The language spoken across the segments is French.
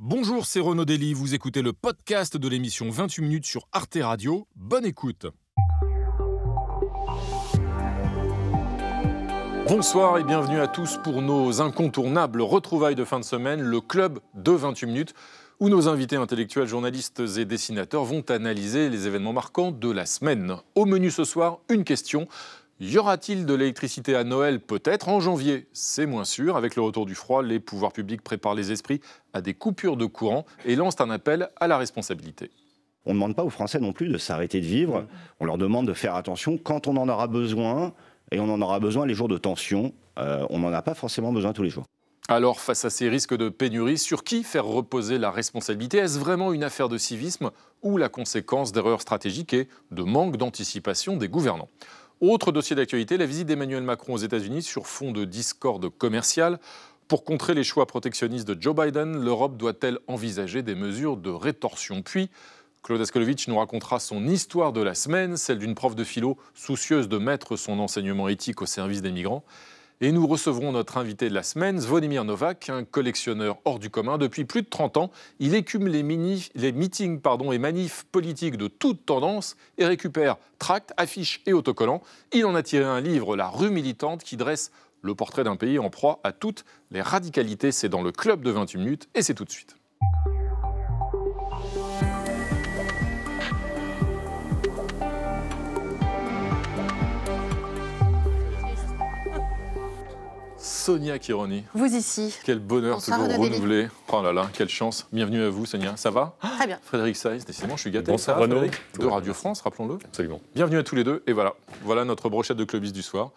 Bonjour, c'est Renaud Dely, vous écoutez le podcast de l'émission 28 minutes sur Arte Radio. Bonne écoute. Bonsoir et bienvenue à tous pour nos incontournables retrouvailles de fin de semaine, le club de 28 minutes, où nos invités intellectuels, journalistes et dessinateurs vont analyser les événements marquants de la semaine. Au menu ce soir, une question. Y aura-t-il de l'électricité à Noël Peut-être en janvier, c'est moins sûr. Avec le retour du froid, les pouvoirs publics préparent les esprits à des coupures de courant et lancent un appel à la responsabilité. On ne demande pas aux Français non plus de s'arrêter de vivre, on leur demande de faire attention quand on en aura besoin, et on en aura besoin les jours de tension. Euh, on n'en a pas forcément besoin tous les jours. Alors, face à ces risques de pénurie, sur qui faire reposer la responsabilité? Est-ce vraiment une affaire de civisme ou la conséquence d'erreurs stratégiques et de manque d'anticipation des gouvernants? Autre dossier d'actualité, la visite d'Emmanuel Macron aux États-Unis sur fond de discorde commerciale. Pour contrer les choix protectionnistes de Joe Biden, l'Europe doit-elle envisager des mesures de rétorsion? Puis, Claude Askolovitch nous racontera son histoire de la semaine, celle d'une prof de philo soucieuse de mettre son enseignement éthique au service des migrants. Et nous recevrons notre invité de la semaine, Zvonimir Novak, un collectionneur hors du commun. Depuis plus de 30 ans, il écume les, meetings et manifs politiques de toute tendance et récupère tracts, affiches et autocollants. Il en a tiré un livre, La rue militante, qui dresse le portrait d'un pays en proie à toutes les radicalités. C'est dans le club de 28 minutes et c'est tout de suite. Sonia Kironi. Vous ici. Quel bonheur Bonsoir, toujours Renaud renouvelé. Oh là là, quelle chance. Bienvenue à vous, Sonia. Ça va Très bien. Frédéric Saïs, décidément, je suis gâté. Bonsoir, Ça Renaud. De Radio. France, rappelons-le. Absolument. Bienvenue à tous les deux. Et voilà, voilà notre brochette de clubistes du soir.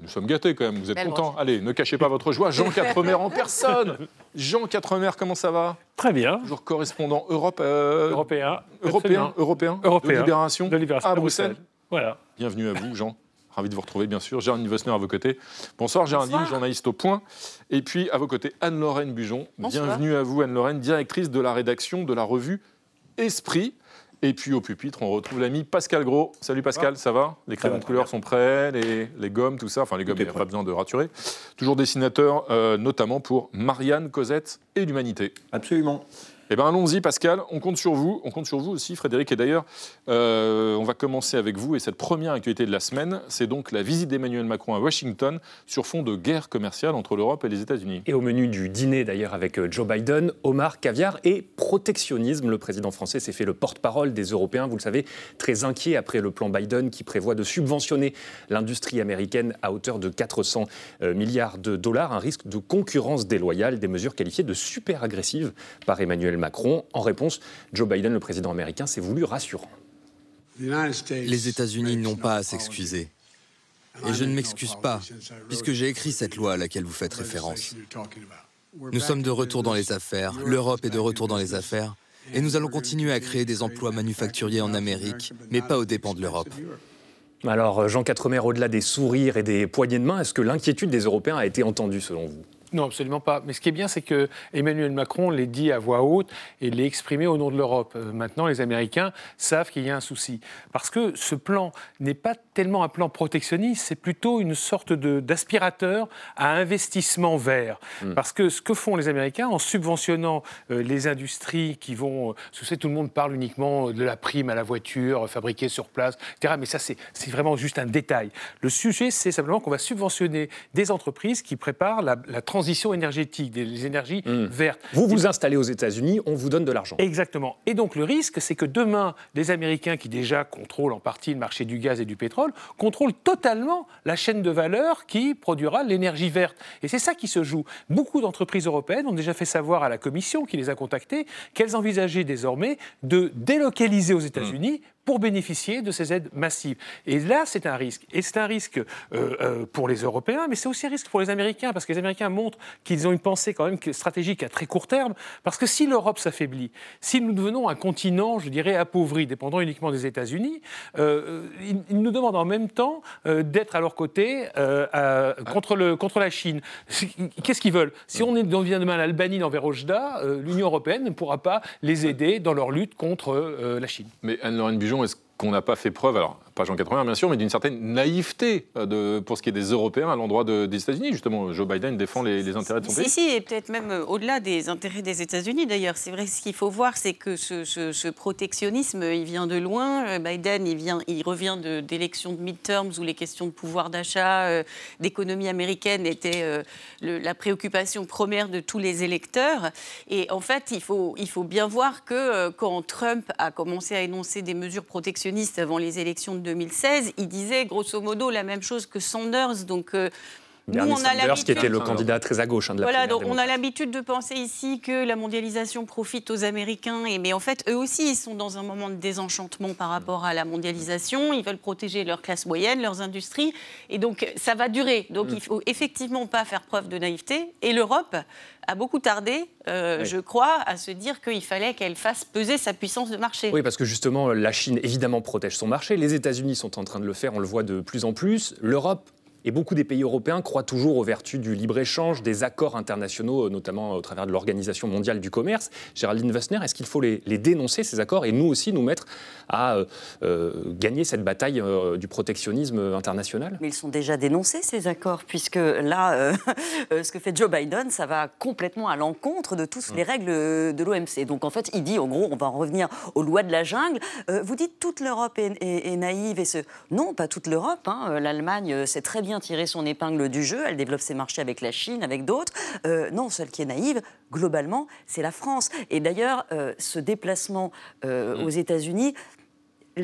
Nous sommes gâtés quand même, vous êtes Belle contents. Allez, ne cachez pas votre joie. Jean Quatremer en personne. Jean Quatremer, comment ça va Très bien. Toujours correspondant Europe, euh, Européen. Européen, européen, Européen. de Libération, De Libération. à Bruxelles. Voilà. Bienvenue à vous, Jean. Ravi de vous retrouver, bien sûr. Géraldine Vossner à vos côtés. Bonsoir, Géraldine, journaliste au point. Et puis, à vos côtés, Anne-Lorraine Bujon. Bonsoir. Bienvenue à vous, Anne-Lorraine, directrice de la rédaction de la revue Esprit. Et puis, au pupitre, on retrouve l'ami Pascal Gros. Salut Pascal, ça va? Les crayons de couleur sont prêts, les, les gommes, tout ça? Enfin, les gommes, il n'y a pas besoin de raturer. Toujours dessinateur, euh, notamment pour Marianne, Cosette et l'Humanité. Absolument. Eh bien, allons-y, Pascal. On compte sur vous. On compte sur vous aussi, Frédéric. Et d'ailleurs, euh, on va commencer avec vous. Et cette première actualité de la semaine, c'est donc la visite d'Emmanuel Macron à Washington sur fond de guerre commerciale entre l'Europe et les États-Unis. Et au menu du dîner d'ailleurs avec euh, Joe Biden, Omar, caviar et protectionnisme. Le président français s'est fait le porte-parole des Européens, vous le savez, très inquiet après le plan Biden qui prévoit de subventionner l'industrie américaine à hauteur de 400 euh, milliards de dollars. Un risque de concurrence déloyale, des mesures qualifiées de super agressives par Emmanuel Macron. En réponse, Joe Biden, le président américain, s'est voulu rassurant. Les États-Unis n'ont pas à s'excuser. Et je ne m'excuse pas, puisque j'ai écrit cette loi à laquelle vous faites référence. Nous sommes de retour dans les affaires, l'Europe est de retour dans les affaires, et nous allons continuer à créer des emplois manufacturiers en Amérique, mais pas aux dépens de l'Europe. Alors, Jean Quatremer, au-delà des sourires et des poignées de main, est-ce que l'inquiétude des Européens a été entendue selon vous? Non, absolument pas. Mais ce qui est bien, c'est que Emmanuel Macron l'ait dit à voix haute et l'ait exprimé au nom de l'Europe. Euh, Maintenant, les Américains savent qu'il y a un souci. Parce que ce plan n'est pas tellement un plan protectionniste, c'est plutôt une sorte d'aspirateur à investissement vert. Parce que ce que font les Américains en subventionnant euh, les industries qui vont... euh, tout le monde parle uniquement de la prime à la voiture fabriquée sur place, etc. Mais ça, c'est c'est vraiment juste un détail. Le sujet, c'est simplement qu'on va subventionner des entreprises qui préparent la, la transition énergétique, des énergies vertes. Vous vous installez aux États-Unis, on vous donne de l'argent. Exactement. Et donc le risque, c'est que demain, les Américains, qui déjà contrôlent en partie le marché du gaz et du pétrole, contrôlent totalement la chaîne de valeur qui produira l'énergie verte. Et c'est ça qui se joue. Beaucoup d'entreprises européennes ont déjà fait savoir à la Commission, qui les a contactées, qu'elles envisageaient désormais de délocaliser aux États-Unis pour bénéficier de ces aides massives. Et là, c'est un risque. Et c'est un risque euh, euh, pour les Européens, mais c'est aussi un risque pour les Américains, parce que les Américains montrent qu'ils ont une pensée quand même que- stratégique à très court terme, parce que si l'Europe s'affaiblit, si nous devenons un continent, je dirais, appauvri, dépendant uniquement des États-Unis, euh, ils, nous demandent en même temps d'être à leur côté contre, la Chine. Qu'est-ce qu'ils veulent? Si on devient demain l'Albanie dans euh, l'Union européenne ne pourra pas les aider dans leur lutte contre la Chine. Mais Anne-Lorraine Bujon, est-ce qu'on n'a pas fait preuve, alors pas Jean 80 bien sûr, mais d'une certaine naïveté de, pour ce qui est des Européens à l'endroit des États-Unis. Justement, Joe Biden défend les, intérêts de son pays. Si, si, et peut-être même au-delà des intérêts des États-Unis d'ailleurs. C'est vrai, ce qu'il faut voir, c'est que ce, protectionnisme, il vient de loin. Biden, il, vient, il revient d'élections de, midterms où les questions de pouvoir d'achat, d'économie américaine étaient la préoccupation première de tous les électeurs. Et en fait, il faut, il faut bien voir que quand Trump a commencé à énoncer des mesures protectionnistes avant les élections de 2016, il disait grosso modo la même chose que Sanders. Donc, euh, nous, on a qui était le candidat très à gauche hein, de la Voilà, donc on a l'habitude de penser ici que la mondialisation profite aux Américains, et, mais en fait, eux aussi, ils sont dans un moment de désenchantement par rapport à la mondialisation. Ils veulent protéger leur classe moyenne, leurs industries, et donc ça va durer. Donc mm. il faut effectivement pas faire preuve de naïveté. Et l'Europe a beaucoup tardé, euh, je crois, à se dire qu'il fallait qu'elle fasse peser sa puissance de marché. Oui, parce que justement, la Chine, évidemment, protège son marché. Les États-Unis sont en train de le faire, on le voit de plus en plus. L'Europe et beaucoup des pays européens croient toujours aux vertus du libre-échange, des accords internationaux, notamment au travers de l'Organisation mondiale du commerce. Géraldine Wessner, est-ce qu'il faut les, dénoncer, ces accords, et nous aussi nous mettre à euh, euh, gagner cette bataille euh, du protectionnisme international? Mais ils sont déjà dénoncés, ces accords, puisque là, ce que fait Joe Biden, ça va complètement à l'encontre de toutes les règles de l'OMC. Donc en fait, il dit, en gros, on va en revenir aux lois de la jungle. vous dites toute l'Europe est, naïve et ce... Non, pas toute l'Europe. Hein. L'Allemagne, c'est très bien tirer son épingle du jeu. Elle développe ses marchés avec la Chine, avec d'autres. Euh, non, celle qui est naïve, globalement, c'est la France. Et d'ailleurs, euh, ce déplacement euh, mmh. aux États-Unis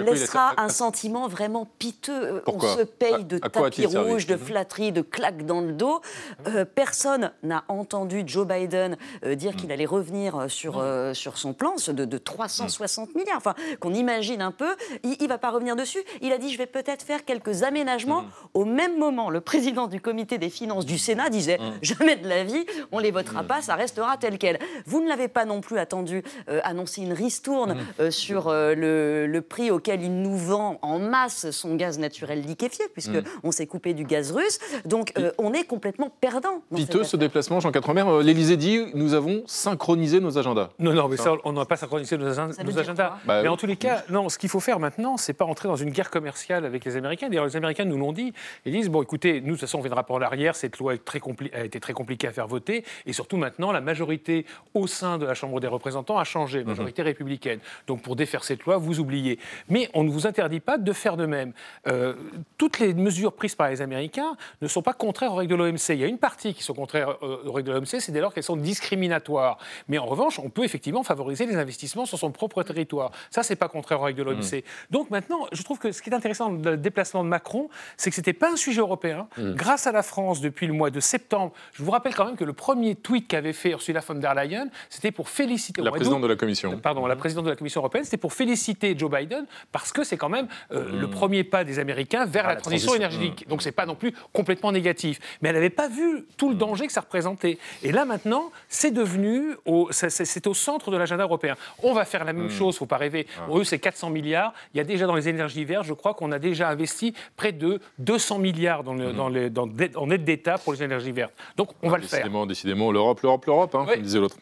laissera un sentiment vraiment piteux. On se paye de tapis rouges, de flatteries, de claques dans le dos. Euh, personne n'a entendu Joe Biden euh, dire qu'il allait revenir sur, euh, sur son plan de, de 360 milliards. Enfin, qu'on imagine un peu. Il ne va pas revenir dessus. Il a dit je vais peut-être faire quelques aménagements. Mm. Au même moment, le président du comité des finances du Sénat disait mm. jamais de la vie, on les votera mm. pas, ça restera tel quel. Vous ne l'avez pas non plus attendu annoncer une ristourne sur le, le prix au il nous vend en masse son gaz naturel liquéfié, puisque mm. on s'est coupé du gaz russe. Donc euh, on est complètement perdant. Piteux ce déplacement, Jean Quatremer. Euh, L'Élysée dit nous avons synchronisé nos agendas. Non, non, mais ça, on n'a pas synchronisé nos, agendas. Bah mais en tous les cas, non, ce qu'il faut faire maintenant, c'est pas entrer dans une guerre commerciale avec les Américains. D'ailleurs, les Américains nous l'ont dit. Ils disent bon, écoutez, nous, de toute façon, on viendra par l'arrière. Cette loi très a été très compliquée à faire voter. Et surtout maintenant, la majorité au sein de la Chambre des représentants a changé, la majorité mhm. républicaine. Donc pour défaire cette loi, vous oubliez. Mais on ne vous interdit pas de faire de même. Euh, toutes les mesures prises par les Américains ne sont pas contraires aux règles de l'OMC. Il y a une partie qui sont contraires euh, aux règles de l'OMC, c'est dès lors qu'elles sont discriminatoires. Mais en revanche, on peut effectivement favoriser les investissements sur son propre territoire. Ça, c'est pas contraire aux règles de l'OMC. Mmh. Donc maintenant, je trouve que ce qui est intéressant dans le déplacement de Macron, c'est que ce n'était pas un sujet européen. Mmh. Grâce à la France, depuis le mois de septembre, je vous rappelle quand même que le premier tweet qu'avait fait Ursula von der Leyen, c'était pour féliciter... La présidente de la Commission. Pardon, la présidente de la Commission européenne, c'était pour féliciter Joe Biden parce que c'est quand même euh, le hmm. premier pas des Américains vers ah, la, transition, énergétique. Hmm. Donc c'est pas non plus complètement négatif. Mais elle n'avait pas vu tout le hmm. danger que ça représentait. Et là maintenant, c'est devenu, c'est au centre de l'agenda européen. On va faire la même chose, faut pas rêver. Ah. Pour eux, c'est 400 milliards. Il y a déjà dans les énergies vertes, je crois qu'on a déjà investi près de 200 milliards dans, dans, en aide d'État pour les énergies vertes. Donc on va le faire. Décidément, l'Europe, l'Europe, l'Europe, hein, comme disait l'autre.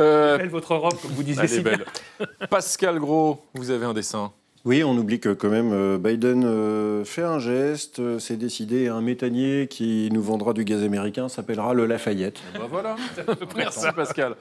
Euh... Belle votre Europe, comme vous disiez si bien. Pascal Gros, vous avez un dessin. Oui, on oublie que quand même euh, Biden euh, fait un geste, euh, c'est décidé, un méthanier qui nous vendra du gaz américain s'appellera le Lafayette. Eh ben voilà, merci Pascal.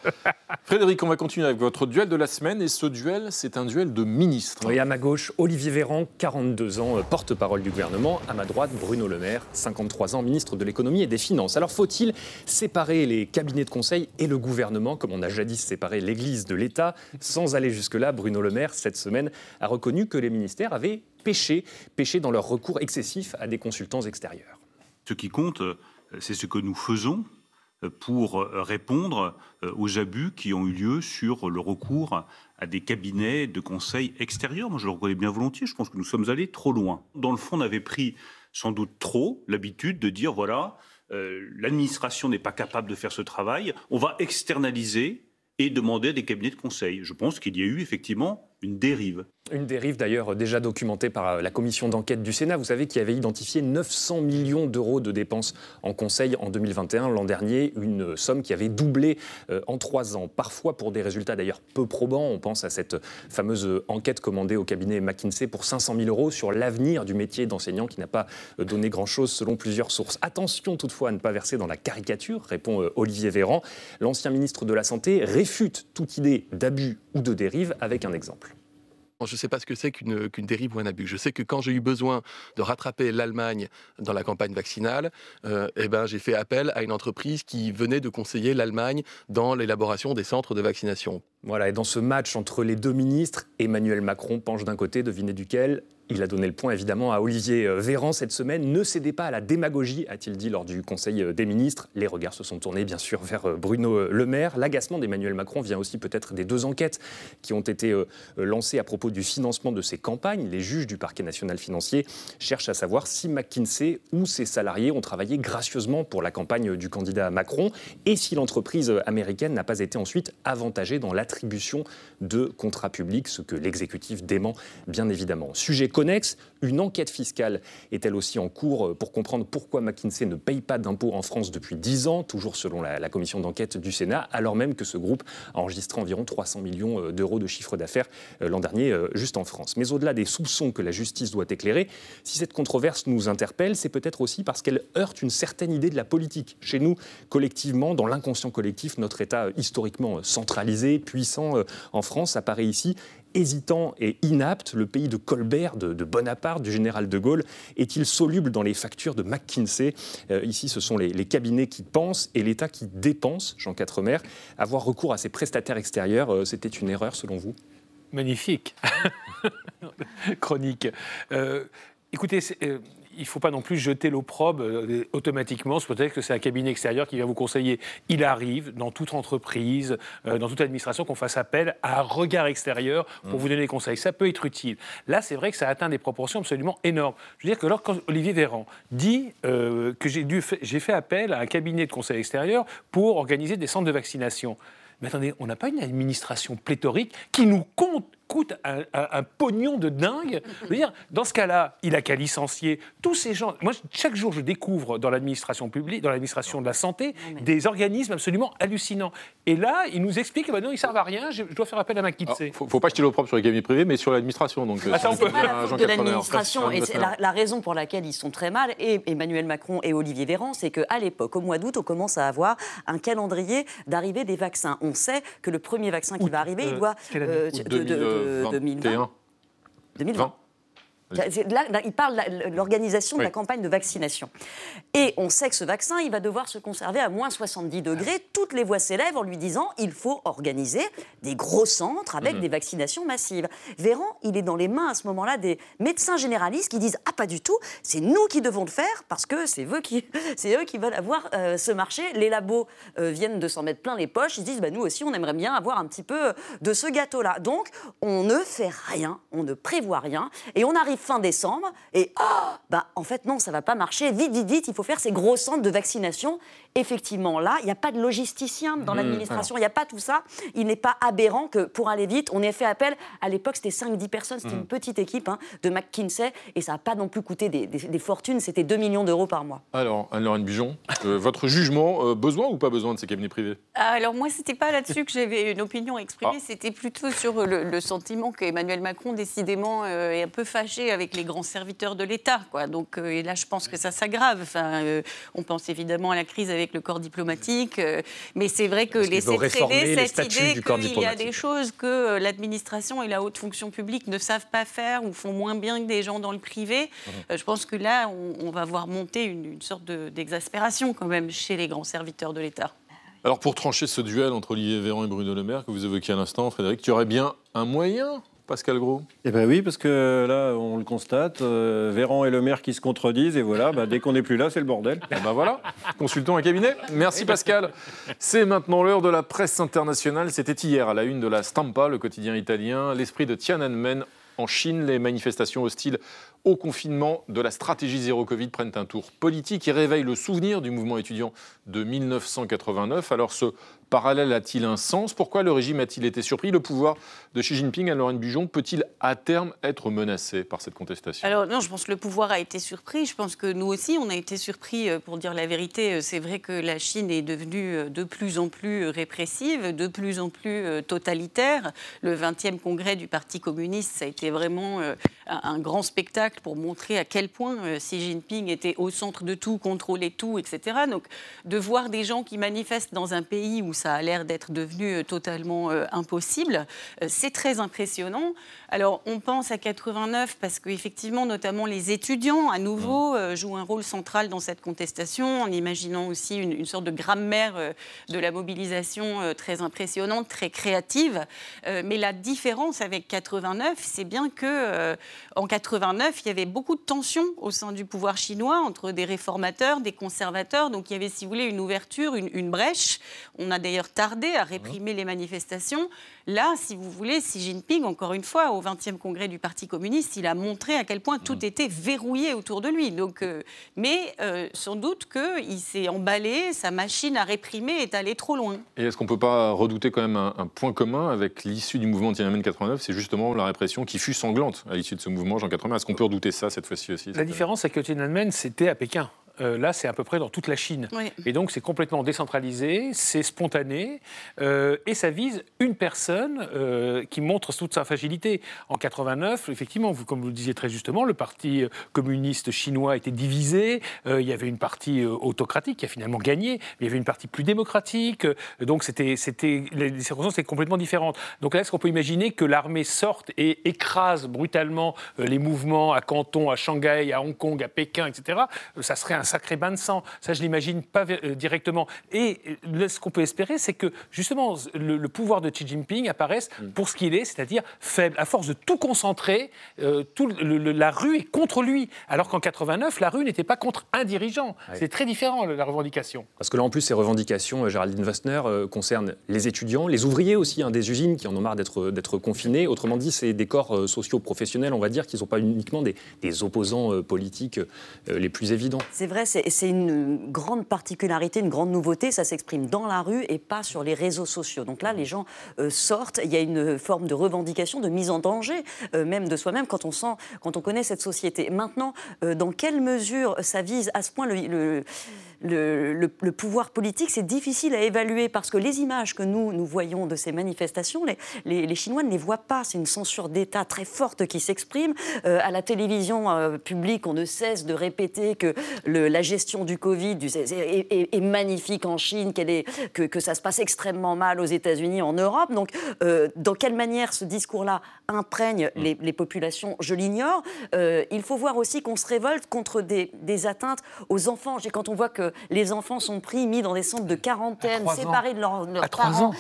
Frédéric, on va continuer avec votre duel de la semaine et ce duel, c'est un duel de ministres. Oui, à ma gauche, Olivier Véran, 42 ans, porte-parole du gouvernement. À ma droite, Bruno Le Maire, 53 ans, ministre de l'économie et des finances. Alors faut-il séparer les cabinets de conseil et le gouvernement, comme on a jadis séparé l'Église de l'État? Sans aller jusque-là, Bruno Le Maire, cette semaine, a reconnu que que les ministères avaient péché, péché dans leur recours excessif à des consultants extérieurs. Ce qui compte, euh, c'est ce que nous faisons euh, pour euh, répondre aux abus qui ont eu lieu sur le recours à des cabinets de conseil extérieurs. Moi, je le reconnais bien volontiers. Je pense que nous sommes allés trop loin. Dans le fond, on avait pris sans doute trop l'habitude de dire voilà, l'administration n'est pas capable de faire ce travail, on va externaliser et demander à des cabinets de conseil. Je pense qu'il y a eu effectivement une dérive. Une dérive d'ailleurs déjà documentée par euh, la commission d'enquête du Sénat, vous savez, qui avait identifié 900 millions d'euros de dépenses en conseil en 2021. L'an dernier, une somme qui avait doublé euh, en trois ans, parfois pour des résultats d'ailleurs peu probants. On pense à cette fameuse enquête commandée au cabinet McKinsey pour 500 000 euros sur l'avenir du métier d'enseignant qui n'a pas euh, donné grand-chose selon plusieurs sources. Attention toutefois à ne pas verser dans la caricature, répond Olivier Véran. L'ancien ministre de la Santé réfute toute idée d'abus ou de dérive avec un exemple. Je ne sais pas ce que c'est qu'une dérive ou un abus. Je sais que quand j'ai eu besoin de rattraper l'Allemagne dans la campagne vaccinale, euh, eh ben, j'ai fait appel à une entreprise qui venait de conseiller l'Allemagne dans l'élaboration des centres de vaccination. Voilà, et dans ce match entre les deux ministres, Emmanuel Macron penche d'un côté, devinez duquel il a donné le point évidemment à Olivier euh, Véran cette semaine. Ne cédez pas à la démagogie, a-t-il dit lors du Conseil euh, des ministres. Les regards se sont tournés bien sûr vers euh, Bruno Le Maire. L'agacement d'Emmanuel Macron vient aussi peut-être des deux enquêtes qui ont été lancées à propos du financement de ses campagnes. Les juges du parquet national financier cherchent à savoir si McKinsey ou ses salariés ont travaillé gracieusement pour la campagne du candidat Macron et si l'entreprise américaine n'a pas été ensuite avantagée dans l'attribution de contrats publics, ce que l'exécutif dément bien évidemment. Sujet connexe, une enquête fiscale est elle aussi en cours euh, pour comprendre pourquoi McKinsey ne paye pas d'impôts en France depuis 10 ans, toujours selon la, commission d'enquête du Sénat, alors même que ce groupe a enregistré environ 300 millions euh, d'euros de chiffre d'affaires euh, l'an dernier juste en France. Mais au-delà des soupçons que la justice doit éclairer, si cette controverse nous interpelle, c'est peut-être aussi parce qu'elle heurte une certaine idée de la politique. Chez nous, collectivement, dans l'inconscient collectif, notre État historiquement centralisé, puissant en France apparaît ici hésitant et inapte, le pays de Colbert, de, Bonaparte, du général de Gaulle, est-il soluble dans les factures de McKinsey? Euh, Ici, ce sont les, cabinets qui pensent et l'État qui dépense, Jean Quatremer. Avoir recours à ces prestataires extérieurs, euh, c'était une erreur selon vous? Magnifique. Chronique. Euh, écoutez, il ne faut pas non plus jeter l'opprobre euh, automatiquement. C'est peut-être que c'est un cabinet extérieur qui vient vous conseiller. Il arrive dans toute entreprise, euh, dans toute administration, qu'on fasse appel à un regard extérieur pour mmh. vous donner des conseils. Ça peut être utile. Là, c'est vrai que ça atteint des proportions absolument énormes. Je veux dire que lorsque Olivier Véran dit euh, que j'ai fait appel à un cabinet de conseil extérieur pour organiser des centres de vaccination, mais attendez, on n'a pas une administration pléthorique qui nous compte coûte un, pognon de dingue. Je veux dire, dans ce cas-là, il a qu'à licencier tous ces gens. Moi, chaque jour, je découvre dans l'administration publique, dans l'administration de la santé, des organismes absolument hallucinants. Et là, il nous explique que bah non, ils servent à rien, je, dois faire appel à McKinsey. Il ne faut, pas jeter l'opprobre sur les cabinets privés, mais sur l'administration. Donc, ah, c'est pas la faute de l'administration. Et c'est la, raison pour laquelle ils sont très mal, et Emmanuel Macron et Olivier Véran, c'est qu'à l'époque, au mois d'août, on commence à avoir un calendrier d'arrivée des vaccins. On sait que le premier vaccin qui va arriver, il doit... Euh, de, 2020. 2020. Là, il parle de l'organisation de la campagne de vaccination. Et on sait que ce vaccin, il va devoir se conserver à moins 70 degrés. Toutes les voix s'élèvent en lui disant il faut organiser des gros centres avec mhm. des vaccinations massives. Véran, il est dans les mains à ce moment-là des médecins généralistes qui disent ah pas du tout, c'est nous qui devons le faire parce que c'est eux qui, c'est eux qui veulent avoir euh, ce marché. Les labos euh, viennent de s'en mettre plein les poches. Ils disent bah, nous aussi on aimerait bien avoir un petit peu de ce gâteau-là. Donc on ne fait rien, on ne prévoit rien et on arrive fin décembre et oh, bah, en fait non, ça va pas marcher. Vite, vite, vite, il faut faire ces gros centres de vaccination. Effectivement, là, il n'y a pas de logisticien dans mmh, l'administration, il n'y a pas tout ça. Il n'est pas aberrant que pour aller vite, on ait fait appel. À l'époque, c'était 5-10 personnes, c'était mmh. une petite équipe hein, de McKinsey et ça n'a pas non plus coûté des, fortunes, c'était 2 millions d'euros par mois. Alors, Anne-Laurent Bijon, euh, votre jugement, euh, besoin ou pas besoin de ces cabinets privés? Alors, moi, c'était pas là-dessus que j'avais une opinion exprimée, ah. c'était plutôt sur le, sentiment qu'Emmanuel Macron, décidément, euh, est un peu fâché avec les grands serviteurs de l'État. Donc, euh, et là, je pense que ça s'aggrave. Enfin, euh, on pense évidemment à la crise avec le corps diplomatique, euh, mais c'est vrai que laisser traîner cette idée qu'il y a des choses que l'administration et la haute fonction publique ne savent pas faire ou font moins bien que des gens dans le privé, mmh. je pense que là, on, va voir monter une, sorte d'exaspération quand même chez les grands serviteurs de l'État. Alors pour trancher ce duel entre Olivier Véran et Bruno Le Maire que vous évoquiez à l'instant, Frédéric, tu aurais bien un moyen Pascal Gros Eh bien oui, parce que là, on le constate, euh, Véran et le maire qui se contredisent, et voilà, bah, dès qu'on n'est plus là, c'est le bordel. Eh ben voilà, consultons un cabinet. Merci Pascal. C'est maintenant l'heure de la presse internationale. C'était hier à la une de la Stampa, le quotidien italien, l'esprit de Tiananmen en Chine. Les manifestations hostiles au confinement de la stratégie zéro Covid prennent un tour politique et réveillent le souvenir du mouvement étudiant de 1989. Alors ce parallèle a-t-il un sens? Pourquoi le régime a-t-il été surpris? Le pouvoir de Xi Jinping, à Lorraine Bujon, peut-il à terme être menacé par cette contestation? Alors non, je pense que le pouvoir a été surpris. Je pense que nous aussi, on a été surpris. Euh, pour dire la vérité, euh, c'est vrai que la Chine est devenue euh, de plus en plus répressive, de plus en plus totalitaire. Le 20e congrès du Parti communiste, ça a été vraiment un grand spectacle pour montrer à quel point Xi Jinping était au centre de tout, contrôlait tout, etc. Donc de voir des gens qui manifestent dans un pays où ça a l'air d'être devenu totalement impossible, c'est très impressionnant. Alors, on pense à 89 parce qu'effectivement, notamment les étudiants, à nouveau, euh, jouent un rôle central dans cette contestation, en imaginant aussi une, sorte de grammaire euh, de la mobilisation euh, très impressionnante, très créative. mais la différence avec 89, c'est bien que en 89, il y avait beaucoup de tensions au sein du pouvoir chinois entre des réformateurs, des conservateurs. Donc, il y avait, si vous voulez, une ouverture, une, une brèche. On a d'ailleurs tardé à réprimer les manifestations. Là, si vous voulez, Xi Jinping, encore une fois, au 20e congrès du Parti communiste, il a montré à quel point tout était verrouillé autour de lui. Donc, euh, mais euh, sans doute qu'il s'est emballé, sa machine à réprimer est allée trop loin. Et est-ce qu'on ne peut pas redouter quand même un, point commun avec l'issue du mouvement Tiananmen 89 C'est justement la répression qui fut sanglante à l'issue de ce mouvement, Jean 80. Est-ce qu'on peut redouter ça cette fois-ci aussi La différence, c'est que Tiananmen, c'était à Pékin. Euh, là, c'est à peu près dans toute la Chine. Et donc, c'est complètement décentralisé, c'est spontané, euh, et ça vise une personne euh, qui montre toute sa fragilité. En 89, effectivement, vous, comme vous le disiez très justement, le Parti communiste chinois était divisé. il y avait une partie autocratique qui a finalement gagné, mais il y avait une partie plus démocratique. donc, c'était, c'était, les circonstances étaient complètement différentes. Donc là, est-ce qu'on peut imaginer que l'armée sorte et écrase brutalement les mouvements à Canton, à Shanghai, à Hong Kong, à Pékin, etc. Ça serait un sacré bain de sang. Ça, je l'imagine pas euh, directement. Et euh, ce qu'on peut espérer, c'est que justement le, pouvoir de Xi Jinping apparaisse mm. pour ce qu'il est, c'est-à-dire faible. À force de tout concentrer, euh, tout la rue est contre lui. Alors qu'en 89, la rue n'était pas contre un dirigeant. C'est très différent la revendication. Parce que là, en plus, ces revendications, Géraldine Wastner, concernent les étudiants, les ouvriers aussi, hein, des usines qui en ont marre d'être confinés. Autrement dit, c'est des corps sociaux professionnels, on va dire, qui ne sont pas uniquement des, des opposants politiques les plus évidents. C'est vrai c'est une grande particularité, une grande nouveauté. Ça s'exprime dans la rue et pas sur les réseaux sociaux. Donc là, les gens euh, sortent. Il y a une forme de revendication, de mise en danger, euh, même de soi-même, quand on sent, quand on connaît cette société. Maintenant, euh, dans quelle mesure ça vise à ce point le, pouvoir politique, c'est difficile à évaluer parce que les images que nous, nous voyons de ces manifestations, les, les, Chinois ne les voient pas. C'est une censure d'État très forte qui s'exprime. Euh, à la télévision euh, publique, on ne cesse de répéter que la gestion du Covid est, magnifique en Chine, est, que, que, ça se passe extrêmement mal aux États-Unis, en Europe. Donc, euh, dans quelle manière ce discours-là imprègne mm. les, populations, je l'ignore. il faut voir aussi qu'on se révolte contre des, des atteintes aux enfants. Quand on voit que les enfants sont pris, mis dans des centres de quarantaine, séparés de leurs, parents.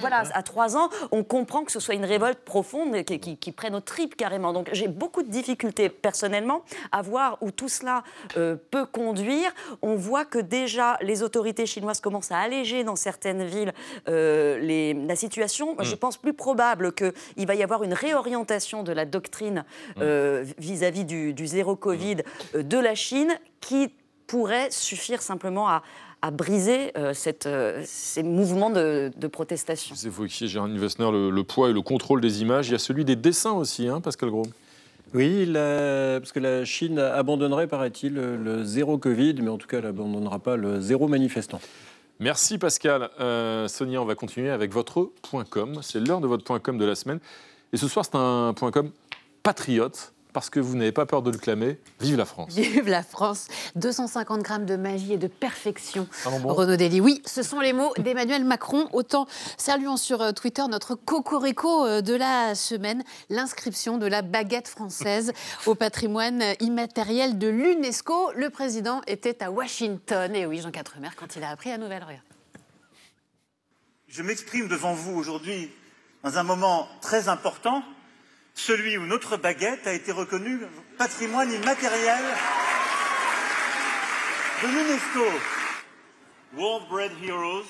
voilà, à trois ans, on comprend que ce soit une révolte profonde qui, qui, prenne aux tripes carrément. Donc j'ai beaucoup de difficultés personnellement à voir où tout cela euh, peut conduire. On voit que déjà les autorités chinoises commencent à alléger dans certaines villes euh, les, la situation. Mm. Je pense plus probable qu'il va y avoir une réorientation de la doctrine mm. euh, vis-à-vis du, du, zéro Covid mm. de la Chine qui pourrait suffire simplement à, briser euh, cette, euh, ces mouvements de, protestation. Vous évoquiez, Gérald Wessner, le, poids et le contrôle des images. Il y a celui des dessins aussi, hein, Pascal Gros. Oui, parce que la Chine abandonnerait, paraît-il, le zéro Covid, mais en tout cas, elle n'abandonnera pas le zéro manifestant. Merci Pascal. Euh, Sonia, on va continuer avec votre point .com. C'est l'heure de votre point .com de la semaine. Et ce soir, c'est un point .com patriote parce que vous n'avez pas peur de le clamer. Vive la France. Vive la France. 250 grammes de magie et de perfection. Renaud Dely. Oui, ce sont les mots d'Emmanuel Macron. Autant saluons sur euh, Twitter notre cocorico euh, de la semaine, l'inscription de la baguette française au patrimoine immatériel de l'UNESCO. Le président était à Washington. Et oui, Jean Quatremer, quand il a appris la nouvelle. Je m'exprime devant vous aujourd'hui dans un moment très important celui où notre baguette a été reconnue patrimoine immatériel de l'UNESCO. World Heroes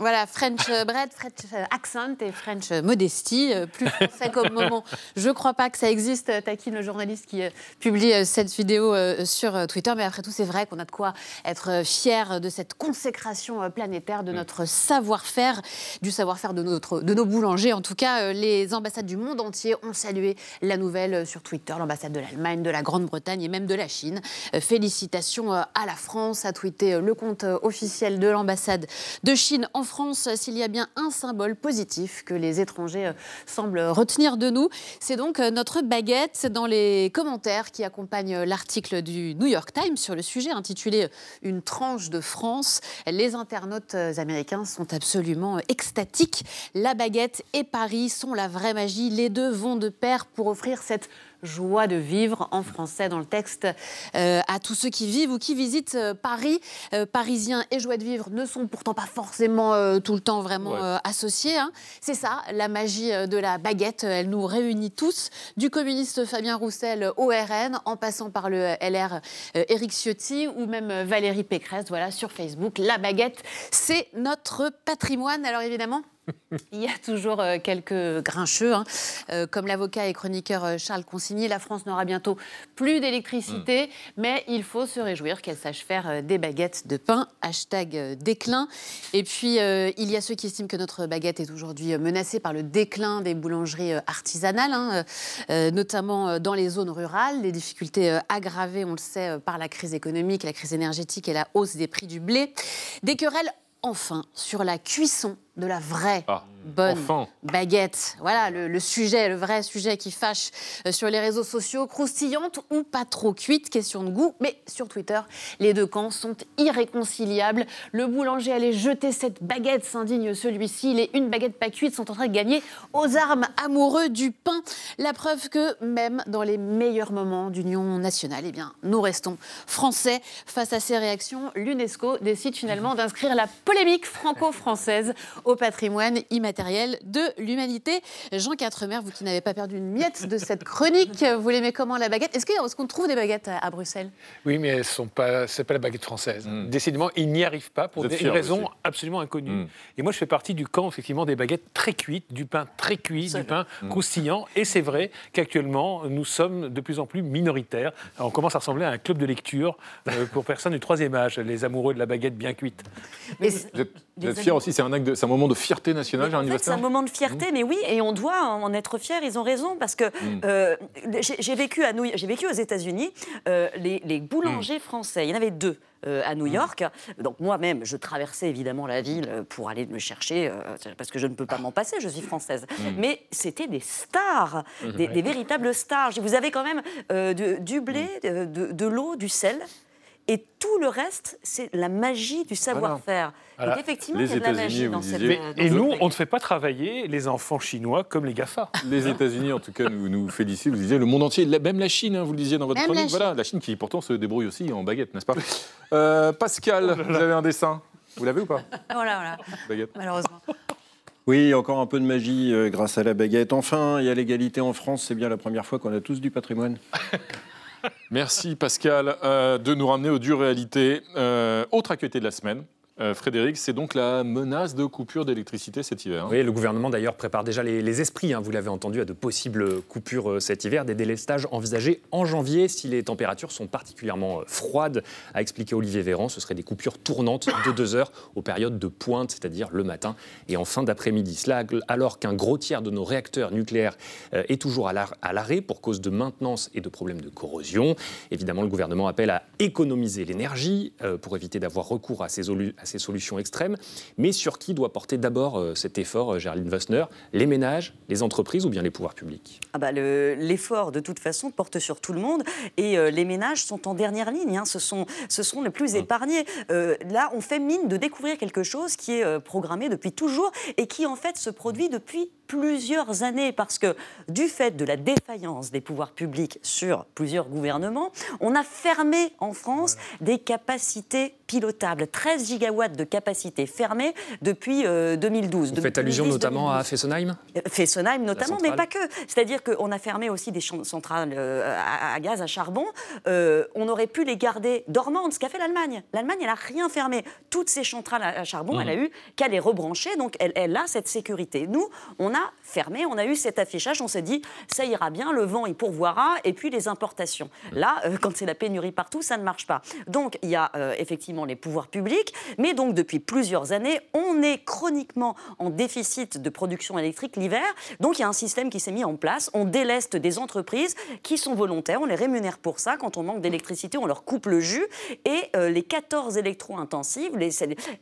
Voilà, French bread, French accent et French modesty. Plus français comme moment, je ne crois pas que ça existe. Taquine, le journaliste qui publie cette vidéo sur Twitter. Mais après tout, c'est vrai qu'on a de quoi être fier de cette consécration planétaire de notre savoir-faire, du savoir-faire de, notre, de nos boulangers. En tout cas, les ambassades du monde entier ont salué la nouvelle sur Twitter, l'ambassade de l'Allemagne, de la Grande-Bretagne et même de la Chine. Félicitations à la France, a tweeté le compte officiel de l'ambassade de Chine en France. S'il y a bien un symbole positif que les étrangers semblent retenir de nous, c'est donc notre baguette. Dans les commentaires qui accompagnent l'article du New York Times sur le sujet intitulé Une tranche de France, les internautes américains sont absolument extatiques. La baguette et Paris sont la vraie magie. Les deux vont de pair pour offrir cette joie de vivre en français dans le texte euh, à tous ceux qui vivent ou qui visitent euh, Paris. Euh, parisiens et joie de vivre ne sont pourtant pas forcément tout le temps vraiment associés. Hein. C'est ça, la magie de la baguette. Elle nous réunit tous, du communiste Fabien Roussel au RN, en passant par le LR Éric Ciotti ou même Valérie Pécresse. Voilà, sur Facebook, la baguette, c'est notre patrimoine. Alors évidemment, Il y a toujours euh, quelques grincheux, hein. euh, comme l'avocat et chroniqueur euh, Charles Consigny. La France n'aura bientôt plus d'électricité, mm. mais il faut se réjouir qu'elle sache faire des baguettes de pain. Hashtag déclin. Et puis, il y a ceux qui estiment que notre baguette est aujourd'hui menacée par le déclin des boulangeries artisanales, hein, notamment dans les zones rurales. Les difficultés aggravées, on le sait, par la crise économique, la crise énergétique et la hausse des prix du blé. Des querelles enfin sur la cuisson de la vraie ah, bonne baguette. Voilà le, sujet, le vrai sujet qui fâche euh, sur les réseaux sociaux, croustillante ou pas trop cuite, question de goût. Mais sur Twitter, les deux camps sont irréconciliables. Le boulanger allait jeter cette baguette, s'indigne celui-ci. Les une baguette pas cuite sont en train de gagner aux armes amoureux du pain. La preuve que même dans les meilleurs moments d'union nationale, eh bien, nous restons français. Face à ces réactions, l'UNESCO décide finalement d'inscrire la polémique franco-française au patrimoine immatériel de l'humanité. Jean Quatremer, vous qui n'avez pas perdu une miette de cette chronique, vous l'aimez comment la baguette? Est-ce qu'on trouve des baguettes à, Bruxelles? Oui, mais ce n'est pas, pas la baguette française. Hmm. Décidément, ils n'y arrivent pas pour des raisons absolument inconnues. Hmm. Et moi, je fais partie du camp, effectivement, des baguettes très cuites, du pain très cuit, du pain hmm. croustillant. Et c'est vrai qu'actuellement, nous sommes de plus en plus minoritaires. on commence à ressembler à un club de lecture euh, pour personnes du troisième âge, les amoureux de la baguette bien cuite. Mais vous êtes, fier aussi, c'est un, un moment de fierté nationale, C'est un moment de fierté, mmh. mais oui, et on doit en être fier. Ils ont raison parce que mmh. euh, j'ai vécu à j'ai vécu aux États-Unis. Euh, les, boulangers mmh. français, il y en avait deux. Euh, à New York. Donc moi-même, je traversais évidemment la ville pour aller me chercher, parce que je ne peux pas m'en passer, je suis française. Mais c'était des stars, des, véritables stars. Vous avez quand même du blé, de, de l'eau, du sel? Et tout le reste, c'est la magie du savoir-faire. effectivement, il y a de la magie dans cette... et nous, on ne fait pas travailler les enfants chinois comme les GAFA. Les États-Unis, en tout cas, nous, nous félicitent. Vous disiez le monde entier, même la Chine, hein, vous le disiez dans votre chronique. Voilà, la Chine qui pourtant se débrouille aussi en baguette, n'est-ce pas? Euh, Pascal, oh vous avez un dessin? Vous l'avez ou pas? Voilà, voilà. Baguette. Malheureusement. Oui, encore un peu de magie euh, grâce à la baguette. Enfin, il y a l'égalité en France. C'est bien la première fois qu'on a tous du patrimoine. Merci Pascal euh, de nous ramener aux dures réalités. Euh, autre actualité de la semaine, euh, Frédéric, c'est donc la menace de coupure d'électricité cet hiver. Oui, le gouvernement d'ailleurs prépare déjà les, esprits, hein, vous l'avez entendu, à de possibles coupures euh, cet hiver, des délestages envisagés en janvier si les températures sont particulièrement euh, froides, a expliqué Olivier Véran. Ce seraient des coupures tournantes de deux heures aux périodes de pointe, c'est-à-dire le matin et en fin d'après-midi. Cela alors qu'un gros tiers de nos réacteurs nucléaires est toujours à l'arrêt pour cause de maintenance et de problèmes de corrosion. Évidemment, le gouvernement appelle à économiser l'énergie pour éviter d'avoir recours à ces, à ces solutions extrêmes, mais sur qui doit porter d'abord euh, cet effort, euh, Géraldine Wassner Les ménages, les entreprises ou bien les pouvoirs publics? Ah bah L'effort, de toute façon, porte sur tout le monde et euh, les ménages sont en dernière ligne. Hein. Ce, sont, ce sont les plus hum. épargnés. là, on fait mine de découvrir quelque chose qui est programmé depuis toujours et qui, en fait, se produit depuis plusieurs années parce que du fait de la défaillance des pouvoirs publics sur plusieurs gouvernements, on a fermé en France des capacités pilotables. 13 gigawatts de capacité fermée depuis 2012. Vous faites allusion notamment à Fessenheim? Euh, Fessenheim notamment, mais pas que. C'est-à-dire qu'on a fermé aussi des centrales euh, à, gaz, à charbon. Euh, on aurait pu les garder dormantes, ce qu'a fait l'Allemagne. L'Allemagne, elle n'a rien fermé. Toutes ces centrales à, charbon, mmh. elle a eu qu'à les rebrancher, donc elle, elle, a cette sécurité. Nous, on a fermé, on a eu cet affichage, on s'est dit, ça ira bien, le vent, il pourvoira, et puis les importations. Mmh. Là, quand c'est la pénurie partout, ça ne marche pas. Donc, il y a effectivement les pouvoirs publics, mais donc depuis plusieurs années, on est chroniquement en déficit de production électrique l'hiver. Donc il y a un système qui s'est mis en place. On déleste des entreprises qui sont volontaires, on les rémunère pour ça. Quand on manque d'électricité, on leur coupe le jus. Et euh, les 14 électro-intensives,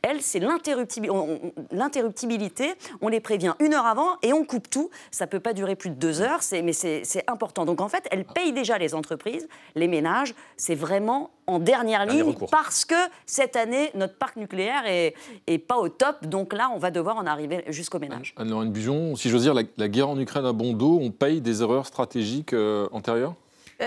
elles, c'est l'interruptibilité. On les prévient une heure avant et on coupe tout. Ça ne peut pas durer plus de deux heures, mais c'est important. Donc en fait, elles payent déjà les entreprises, les ménages. C'est vraiment en dernière ligne parce que cette année, notre parc nucléaire est, pas au top. Donc là, on va devoir en arriver jusqu'au ménage. Anne-Laurent Bujon, si j'ose dire, la, guerre en Ukraine à bon dos, on paye des erreurs stratégiques euh, antérieures?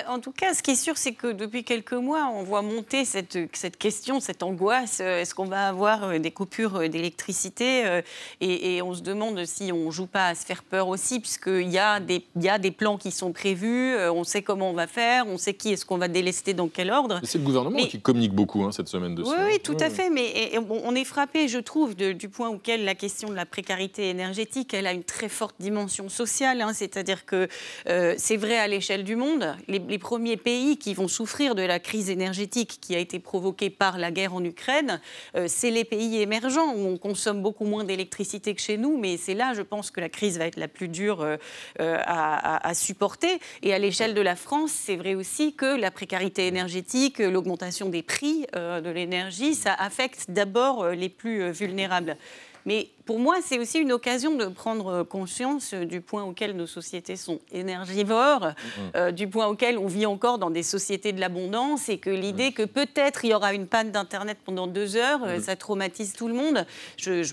En tout cas, ce qui est sûr, c'est que depuis quelques mois, on voit monter cette, cette question, cette angoisse. Euh, est-ce qu'on va avoir euh, des coupures d'électricité et, on se demande si on ne joue pas à se faire peur aussi, puisqu'il y, a des, y a des plans qui sont prévus, on sait comment on va faire, on sait qui est-ce qu'on va délester dans quel ordre. C'est le gouvernement qui communique beaucoup hein, cette semaine dessus. Oui, oui tout à fait. Mais on est frappé, je trouve, du point auquel la question de la précarité énergétique, elle a une très forte dimension sociale. Hein. C'est-à-dire que c'est vrai à l'échelle du monde. Les les, premiers pays qui vont souffrir de la crise énergétique qui a été provoquée par la guerre en Ukraine, euh, c'est les pays émergents où on consomme beaucoup moins d'électricité que chez nous, mais c'est là, je pense, que la crise va être la plus dure euh, euh, à, supporter. Et à l'échelle de la France, c'est vrai aussi que la précarité énergétique, l'augmentation des prix de l'énergie, ça affecte d'abord les plus vulnérables. Mais pour moi, c'est aussi une occasion de prendre conscience du point auquel nos sociétés sont énergivores, mmh. euh, du point auquel on vit encore dans des sociétés de l'abondance et que l'idée mmh. que peut-être il y aura une panne d'Internet pendant deux heures, euh, mmh. ça traumatise tout le monde. Je,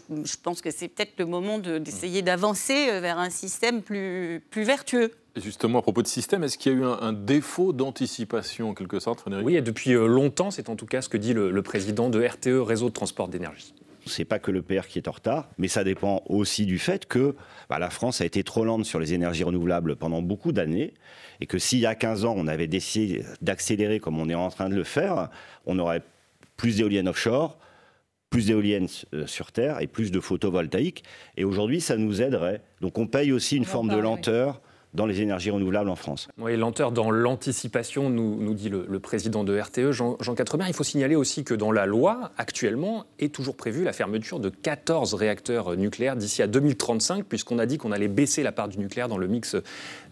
pense que c'est peut-être le moment d'essayer d'avancer euh, vers un système plus, plus vertueux. Justement, à propos de système, est-ce qu'il y a eu un, défaut d'anticipation en quelque sorte, Frédéric? Oui, et depuis longtemps, c'est en tout cas ce que dit le, le président de RTE, Réseau de transport d'énergie c'est pas que le PR qui est en retard, mais ça dépend aussi du fait que bah, la France a été trop lente sur les énergies renouvelables pendant beaucoup d'années, et que s'il y a 15 ans, on avait décidé d'accélérer comme on est en train de le faire, on aurait plus d'éoliennes offshore, plus d'éoliennes euh, sur Terre et plus de photovoltaïques. Et aujourd'hui, ça nous aiderait. Donc on paye aussi une forme de lenteur dans les énergies renouvelables en France. Lenteur dans l'anticipation, nous, nous, dit le, président de RTE, Jean, Jean Quatremer. Il faut signaler aussi que dans la loi, actuellement, est toujours prévue la fermeture de 14 réacteurs nucléaires d'ici à 2035, puisqu'on a dit qu'on allait baisser la part du nucléaire dans le mix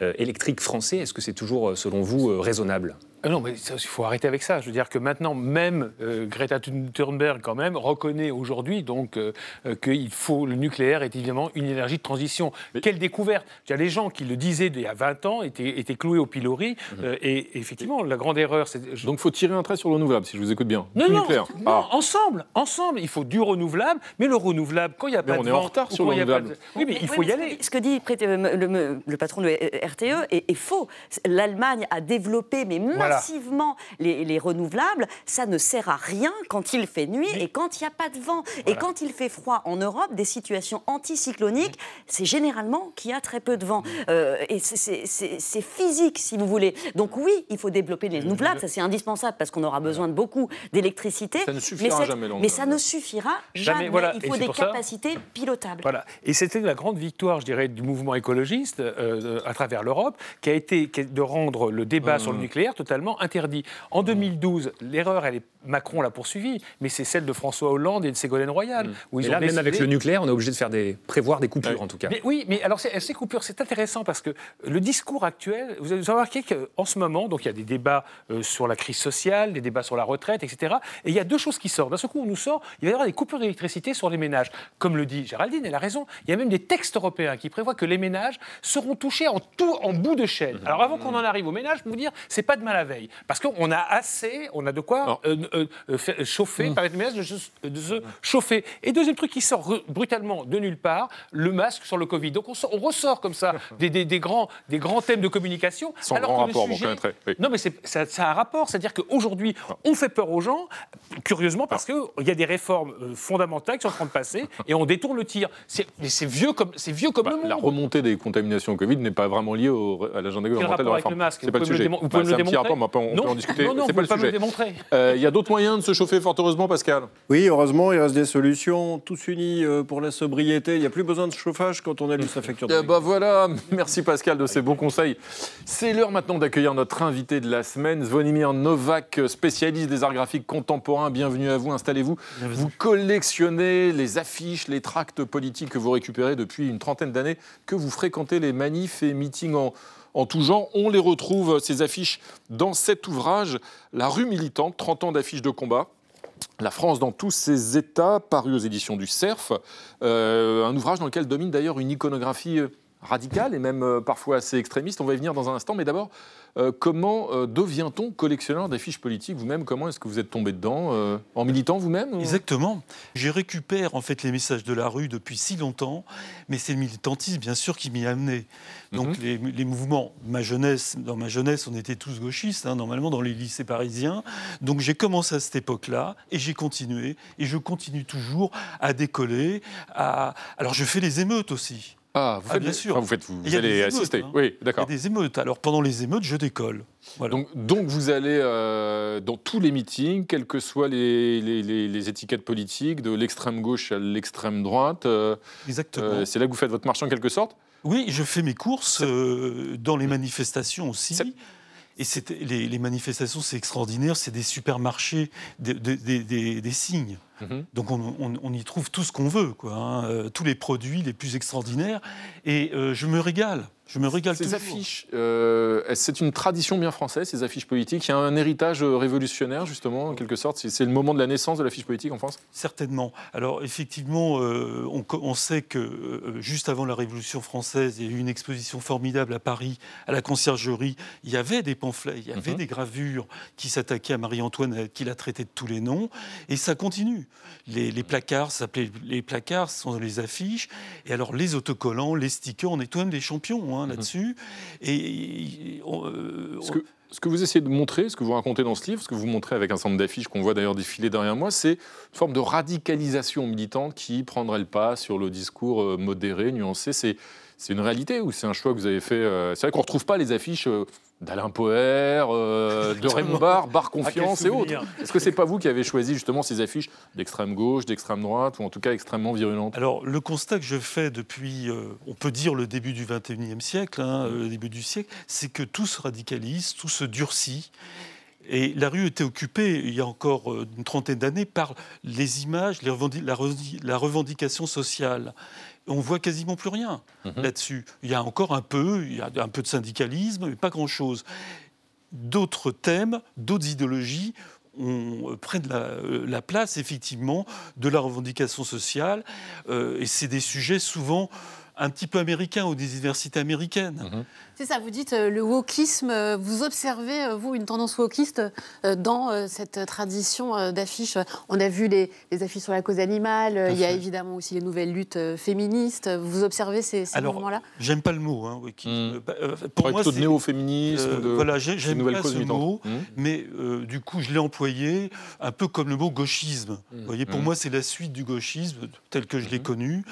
euh, électrique français. Est-ce que c'est toujours, euh, selon vous, euh, raisonnable? Ah non, mais il faut arrêter avec ça. Je veux dire que maintenant, même Greta Thunberg, quand même, reconnaît aujourd'hui donc qu'il faut le nucléaire est évidemment une énergie de transition. Quelle découverte Il y a les gens qui le disaient il y a 20 ans était, était cloué au pilori. Mhm. Euh, et effectivement, la grande erreur, c'est. Donc, il faut tirer un trait sur le renouvelable, si je vous écoute bien. Non, non, nucléaire. Ah. ensemble, ensemble, il faut du renouvelable, mais le renouvelable, quand il n'y a pas de on est en retard sur le renouvelable. Oui, mais il faut y aller. Ce que dit le, le, patron de RTE est, faux. L'Allemagne a développé, mais massivement, les, renouvelables. Ça ne sert à rien quand il fait nuit et quand il n'y a pas de vent. Et quand il fait froid en Europe, des situations anticycloniques, c'est généralement qu'il y a très peu de vent. Euh, et c'est physique, si vous voulez. Donc oui, il faut développer les renouvelables, ça c'est indispensable parce qu'on aura besoin de beaucoup d'électricité. Ça ne suffira mais jamais. Mais ça ne suffira jamais. Il faut des capacités pilotables. Voilà. Et c'était la grande victoire, je dirais, du mouvement écologiste euh, à travers l'Europe, qui a été de rendre le débat sur le nucléaire totalement interdit. En 2012, l'erreur, elle est Macron l'a poursuivie, mais c'est celle de François Hollande et de Ségolène Royal. Mmh. Où ils là, même avec le nucléaire, on est obligé de faire des prévoir des coupures en tout cas. Mais, oui, mais alors ces coupures, c'est intéressant parce que le discours actuel, vous avez remarqué qu'en ce moment, donc il y a des débats euh, sur la crise sociale, des débats sur la retraite, etc. Et il y a deux choses qui sortent. D'un seul coup, on nous sort, il va y avoir des coupures d'électricité sur les ménages. Comme le dit Géraldine, elle a raison. Il y a même des textes européens qui prévoient que les ménages seront touchés en tout en bout de chaîne. Alors avant qu'on en arrive aux ménages, je peux vous dire, c'est pas de mal à la veille. Parce qu'on a assez, on a de quoi euh, euh, euh, chauffer, mmh. permettre de, de, se chauffer. Et deuxième truc qui sort brutalement de nulle part, le masque sur le Covid. Donc on, ressort comme ça des, des, grands, des grands thèmes de communication. Sans alors grand rapport, sujet... Non, mais ça, ça, a un rapport. C'est-à-dire qu'aujourd'hui, on fait peur aux gens, curieusement, parce qu'il y a des réformes fondamentales qui sont en train de passer et on détourne le tir. C'est vieux comme, vieux comme bah, le monde. La remontée des contaminations au Covid n'est pas vraiment liée au, à l'agenda gouvernemental de pas le sujet. Vous pouvez me le démontrer? On peut en discuter. Non, non, c'est pas le sujet. Euh, il y a d'autres moyens de se chauffer, fort heureusement, Pascal? Oui, heureusement, il reste des solutions. Tous unis euh, pour la sobriété. Il n'y a plus besoin de chauffage quand on allume sa facture. Eh bah voilà, merci Pascal de ces bons conseils. C'est l'heure maintenant d'accueillir notre invité de la semaine, Zvonimir Novak, spécialiste des arts graphiques contemporains. Bienvenue à vous, installez-vous. Vous collectionnez les affiches, les tracts politiques que vous récupérez depuis une trentaine d'années, que vous fréquentez les manifs et meetings en en tout genre. On les retrouve, ces affiches, dans cet ouvrage, La rue militante, 30 ans d'affiches de combat. La France dans tous ses états, paru aux éditions du CERF. Euh, un ouvrage dans lequel domine d'ailleurs une iconographie euh, radicale et même euh, parfois assez extrémiste. On va y venir dans un instant, mais d'abord, euh, comment euh, devient-on collectionneur d'affiches politiques? Vous-même Comment est-ce que vous êtes tombé dedans euh, En militant vous-même Exactement. Je récupère en fait les messages de la rue depuis si longtemps, mais c'est le militantisme bien sûr qui m'y a amené. Donc mhm. les, mouvements, ma jeunesse, dans ma jeunesse, on était tous gauchistes, hein, normalement dans les lycées parisiens. Donc j'ai commencé à cette époque-là et j'ai continué et je continue toujours à décoller. À... Alors je fais les émeutes aussi. Ah, vous ah, bien sûr. vous, faites, vous, allez assister. Hein. Oui, d'accord. Il y a des émeutes. Alors pendant les émeutes, je décolle. Donc, donc, vous allez euh, dans tous les meetings, quelles que soient les, les, étiquettes politiques, de l'extrême gauche à l'extrême droite. Euh, Exactement. Euh, c'est là que vous faites votre marché en quelque sorte? Oui, je fais mes courses dans les manifestations aussi. Et les, les, manifestations, c'est extraordinaire, c'est des supermarchés, des, des, des signes. Mhm. Donc on, y trouve tout ce qu'on veut, quoi, hein, tous les produits les plus extraordinaires. Et je me régale. Je me régale Ces affiches, euh, c'est une tradition bien française, ces affiches politiques? Il y a un héritage euh, révolutionnaire, justement, en quelque sorte? C'est le moment de la naissance de l'affiche politique en France? Certainement. Alors, effectivement, euh, on, sait que juste avant la Révolution française, il y a eu une exposition formidable à Paris, à la conciergerie. Il y avait des pamphlets, il y avait mhm. des gravures qui s'attaquaient à Marie-Antoinette, qui la traitaient de tous les noms. Et ça continue. Les, les placards s'appelaient les placards, ce sont les affiches. Et alors, les autocollants, les stickers, on est tout de même des champions. Mhm. là-dessus. Et, euh, ce, que, vous essayez de montrer, ce que vous racontez dans ce livre, ce que vous montrez avec un certain nombre d'affiches qu'on voit d'ailleurs défiler derrière moi, c'est une forme de radicalisation militante qui prendrait le pas sur le discours euh, modéré, nuancé. C'est c'est une réalité ou c'est un choix que vous avez fait euh, C'est vrai qu'on ne retrouve pas les affiches d'Alain Poher, euh, de Raymond Barre, Barre Confiance et autres. Est-ce que c'est pas vous qui avez choisi justement ces affiches d'extrême gauche, d'extrême droite, ou en tout cas extrêmement virulentes? Alors le constat que je fais depuis, euh, on peut dire le début du XXIe siècle, hein, le début du siècle, c'est que tout se radicalise, tout se durcit. Et la rue était occupée, il y a encore euh, une trentaine d'années, par les images, la revendication sociale on voit quasiment plus rien mhm. là-dessus. Il y a encore un peu, il y a un peu de syndicalisme, mais pas grand-chose. D'autres thèmes, d'autres idéologies on, prennent la, place effectivement de la revendication sociale, euh, et c'est des sujets souvent un petit peu américains ou des universités américaines. Mhm. C'est ça, vous dites euh, le wokisme, euh, vous observez, euh, vous, une tendance wokiste dans cette tradition d'affiches. On a vu les, affiches sur la cause animale, il y a évidemment aussi les nouvelles luttes féministes. Vous observez ces, ces mouvements-là? J'aime pas le mot, hein, wokisme. Hmm. pour moi, c'est néo-féminisme. voilà, j'aime pas ce mot, hmm. mais du coup, je l'ai employé un peu comme le mot gauchisme. Vous voyez, pour moi, c'est la suite du gauchisme tel que je l'ai connu.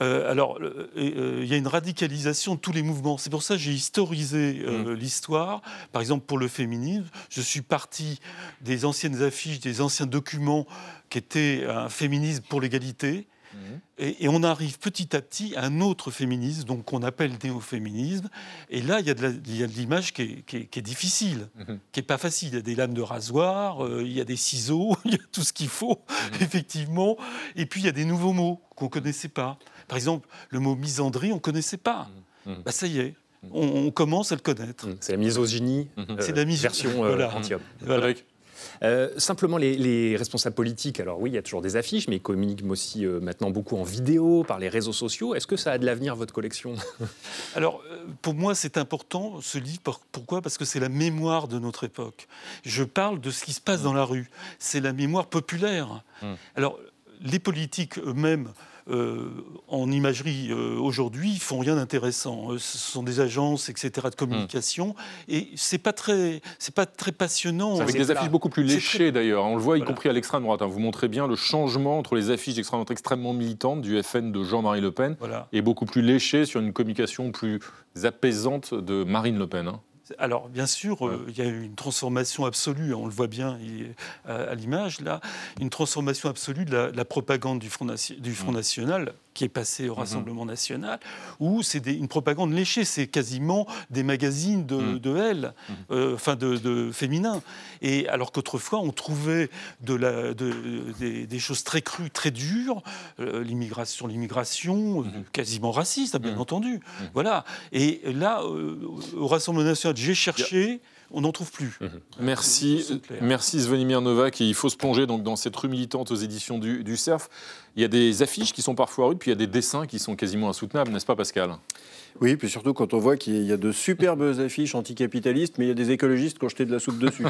Alors, il y a une radicalisation de tous les mouvements. C'est pour ça que j'ai historiser euh, mm. l'histoire. Par exemple, pour le féminisme, je suis parti des anciennes affiches, des anciens documents qui étaient un féminisme pour l'égalité. Mm. Et, on arrive petit à petit à un autre féminisme, donc qu'on appelle néo-féminisme. Et là, il y a de l'image qui, qui, est difficile, mm-hmm. qui n'est pas facile. Il y a des lames de rasoir, euh, il y a des ciseaux, il y a tout ce qu'il faut, mm-hmm. effectivement. Et puis, il y a des nouveaux mots qu'on ne connaissait pas. Par exemple, le mot misandrie, on ne connaissait pas. Mm. Bah, ça y est, on, commence à le connaître. C'est la misogynie, mhm. c'est la version euh, anti-homme. Euh, simplement, les, responsables politiques, alors oui, il y a toujours des affiches, mais ils communiquent aussi euh, maintenant beaucoup en vidéo, par les réseaux sociaux. Est-ce que ça a de l'avenir, votre collection? Alors, euh, pour moi, c'est important, ce livre. Pourquoi? Parce que c'est la mémoire de notre époque. Je parle de ce qui se passe dans la rue. C'est la mémoire populaire. Alors, les politiques eux-mêmes euh, en imagerie euh, aujourd'hui, ils font rien d'intéressant. Euh, ce sont des agences, etc., de communication, hmm. et c'est pas très, c'est pas très passionnant. Avec des affiches beaucoup plus léchées d'ailleurs. On le voit, y compris à l'extrême droite. Hein. Vous montrez bien le changement entre les affiches d'extrême droite extrêmement militantes du FN de Jean-Marie Le Pen et beaucoup plus léchées sur une communication plus apaisante de Marine Le Pen. Hein. Alors, bien sûr, euh, il y a eu une transformation absolue, on le voit bien à, l'image, là, une transformation absolue de la, propagande du Front, du Front National qui est passé au mhm. Rassemblement national, où c'est une propagande léchée, c'est quasiment des magazines de, mhm. de mhm. Euh, enfin de, de féminins. Et alors qu'autrefois, on trouvait de la, des, choses très crues, très dures, euh, l'immigration, l'immigration, quasiment raciste, bien entendu. Voilà. Et là, au Rassemblement national, j'ai cherché. On n'en trouve plus. Mhm. Merci, merci Svenimir Novak. il faut se plonger donc dans cette rue militante aux éditions du, du CERF. Il y a des affiches qui sont parfois rudes, puis il y a des dessins qui sont quasiment insoutenables, n'est-ce pas Pascal? Oui, puis surtout quand on voit qu'il y a de superbes affiches anticapitalistes, mais il y a des écologistes qui ont jeté de la soupe dessus.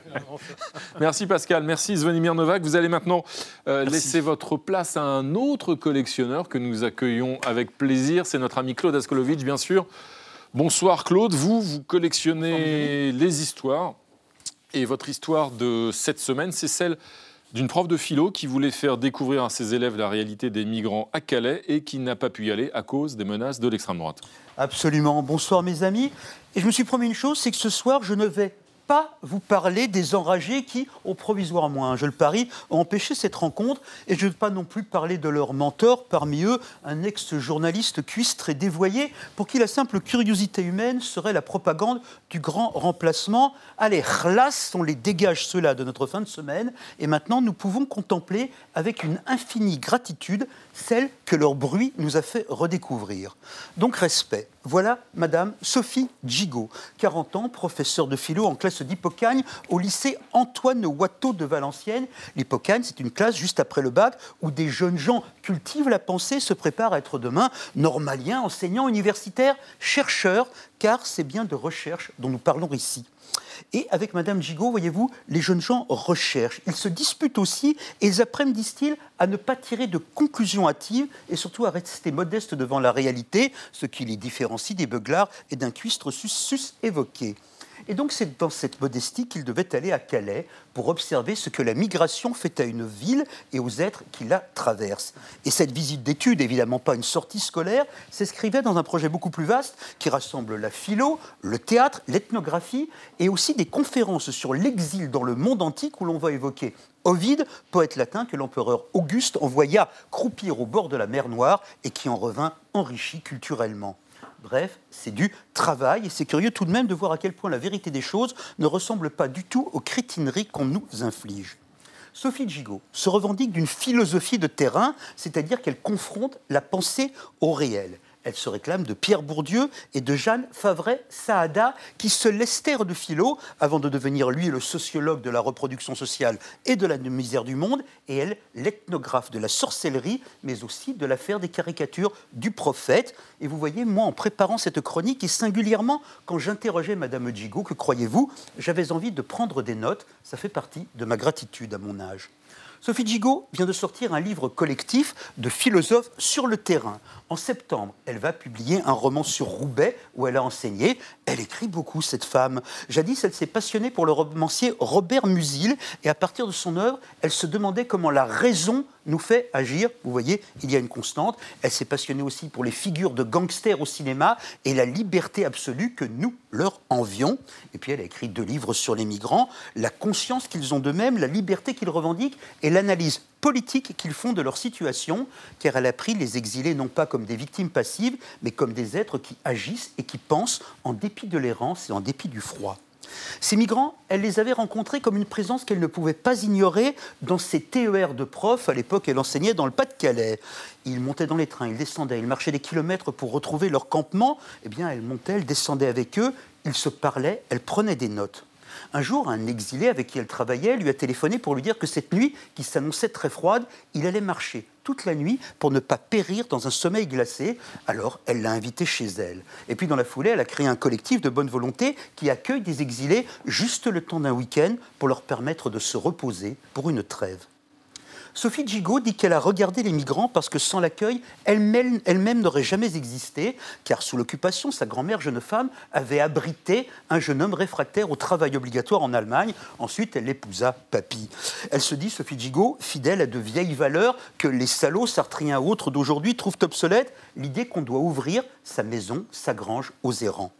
merci Pascal, merci Svenimir Novak. Vous allez maintenant euh, laisser votre place à un autre collectionneur que nous accueillons avec plaisir. C'est notre ami Claude Askolovitch, bien sûr. Bonsoir Claude, vous, vous collectionnez les histoires. Et votre histoire de cette semaine, c'est celle d'une prof de philo qui voulait faire découvrir à ses élèves la réalité des migrants à Calais et qui n'a pas pu y aller à cause des menaces de l'extrême droite. Absolument. Bonsoir mes amis. Et je me suis promis une chose, c'est que ce soir, je ne vais pas vous parler des enragés qui, au provisoirement, hein, je le parie, ont empêché cette rencontre. Et je ne veux pas non plus parler de leur mentor, parmi eux, un ex-journaliste cuistre et dévoyé, pour qui la simple curiosité humaine serait la propagande du grand remplacement. Allez, khlas, on les dégage cela de notre fin de semaine. Et maintenant, nous pouvons contempler avec une infinie gratitude celle que leur bruit nous a fait redécouvrir. Donc respect. Voilà Madame Sophie Gigot, 40 ans, professeure de philo en classe d'Hippocagne au lycée Antoine Watteau de Valenciennes. L'Hippocagne, c'est une classe juste après le bac où des jeunes gens cultivent la pensée, se préparent à être demain normaliens, enseignants, universitaires, chercheurs, car c'est bien de recherche dont nous parlons ici. Et avec Madame Gigot, voyez-vous, les jeunes gens recherchent, ils se disputent aussi, et ils apprennent, disent-ils, à ne pas tirer de conclusions hâtives et surtout à rester modestes devant la réalité, ce qui les différencie des beuglards et d'un cuistre sus évoqué. Et donc c'est dans cette modestie qu'il devait aller à Calais pour observer ce que la migration fait à une ville et aux êtres qui la traversent. Et cette visite d'études, évidemment pas une sortie scolaire, s'inscrivait dans un projet beaucoup plus vaste qui rassemble la philo, le théâtre, l'ethnographie et aussi des conférences sur l'exil dans le monde antique où l'on va évoquer Ovide, poète latin que l'empereur Auguste envoya croupir au bord de la mer Noire et qui en revint enrichi culturellement. Bref, c'est du travail et c'est curieux tout de même de voir à quel point la vérité des choses ne ressemble pas du tout aux crétineries qu'on nous inflige. Sophie Gigot se revendique d'une philosophie de terrain, c'est-à-dire qu'elle confronte la pensée au réel. Elle se réclame de Pierre Bourdieu et de Jeanne Favret-Saada, qui se lestèrent de philo avant de devenir lui le sociologue de la reproduction sociale et de la misère du monde, et elle l'ethnographe de la sorcellerie, mais aussi de l'affaire des caricatures du prophète. Et vous voyez, moi, en préparant cette chronique, et singulièrement quand j'interrogeais Madame Gigot, que croyez-vous, j'avais envie de prendre des notes. Ça fait partie de ma gratitude à mon âge. Sophie Gigot vient de sortir un livre collectif de philosophes sur le terrain. En septembre, elle va publier un roman sur Roubaix où elle a enseigné. Elle écrit beaucoup, cette femme. Jadis, elle s'est passionnée pour le romancier Robert Musil et à partir de son œuvre, elle se demandait comment la raison nous fait agir. Vous voyez, il y a une constante. Elle s'est passionnée aussi pour les figures de gangsters au cinéma et la liberté absolue que nous leur envions. Et puis elle a écrit deux livres sur les migrants, la conscience qu'ils ont d'eux-mêmes, la liberté qu'ils revendiquent et l'analyse politique qu'ils font de leur situation, car elle a pris les exilés non pas comme des victimes passives, mais comme des êtres qui agissent et qui pensent en dépit de l'errance et en dépit du froid. Ces migrants, elle les avait rencontrés comme une présence qu'elle ne pouvait pas ignorer dans ses TER de profs. À l'époque, elle enseignait dans le Pas-de-Calais. Ils montaient dans les trains, ils descendaient, ils marchaient des kilomètres pour retrouver leur campement. Eh bien, elle montait, elle descendait avec eux, ils se parlaient, elle prenait des notes. Un jour, un exilé avec qui elle travaillait lui a téléphoné pour lui dire que cette nuit, qui s'annonçait très froide, il allait marcher toute la nuit pour ne pas périr dans un sommeil glacé. Alors, elle l'a invité chez elle. Et puis, dans la foulée, elle a créé un collectif de bonne volonté qui accueille des exilés juste le temps d'un week-end pour leur permettre de se reposer pour une trêve. Sophie Gigot dit qu'elle a regardé les migrants parce que sans l'accueil, elle-même n'aurait jamais existé, car sous l'occupation, sa grand-mère, jeune femme, avait abrité un jeune homme réfractaire au travail obligatoire en Allemagne. Ensuite, elle épousa Papy. Elle se dit, Sophie Gigot, fidèle à de vieilles valeurs que les salauds sartriens ou autres d'aujourd'hui trouvent obsolètes, l'idée qu'on doit ouvrir sa maison, sa grange aux errants.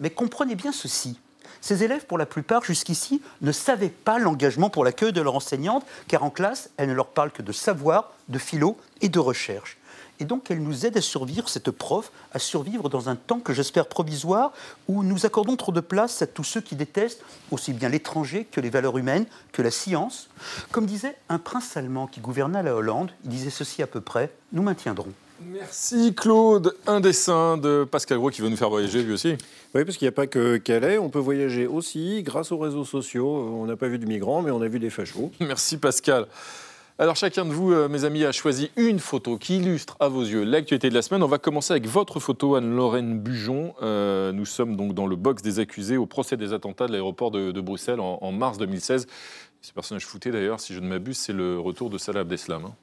Mais comprenez bien ceci. Ces élèves, pour la plupart, jusqu'ici, ne savaient pas l'engagement pour l'accueil de leur enseignante, car en classe, elle ne leur parle que de savoir, de philo et de recherche. Et donc, elle nous aide à survivre, cette prof, à survivre dans un temps que j'espère provisoire, où nous accordons trop de place à tous ceux qui détestent aussi bien l'étranger que les valeurs humaines, que la science. Comme disait un prince allemand qui gouverna la Hollande, il disait ceci à peu près, nous maintiendrons. Merci Claude. Un dessin de Pascal Gros qui va nous faire voyager lui aussi. Oui, parce qu'il n'y a pas que Calais, on peut voyager aussi grâce aux réseaux sociaux. On n'a pas vu de migrants, mais on a vu des fachos. Merci Pascal. Alors chacun de vous, euh, mes amis, a choisi une photo qui illustre à vos yeux l'actualité de la semaine. On va commencer avec votre photo, Anne-Lorraine Bujon. Euh, nous sommes donc dans le box des accusés au procès des attentats de l'aéroport de, Bruxelles en, mars 2016. Ce personnage fouté d'ailleurs, si je ne m'abuse, c'est le retour de Salah Abdeslam. Hein.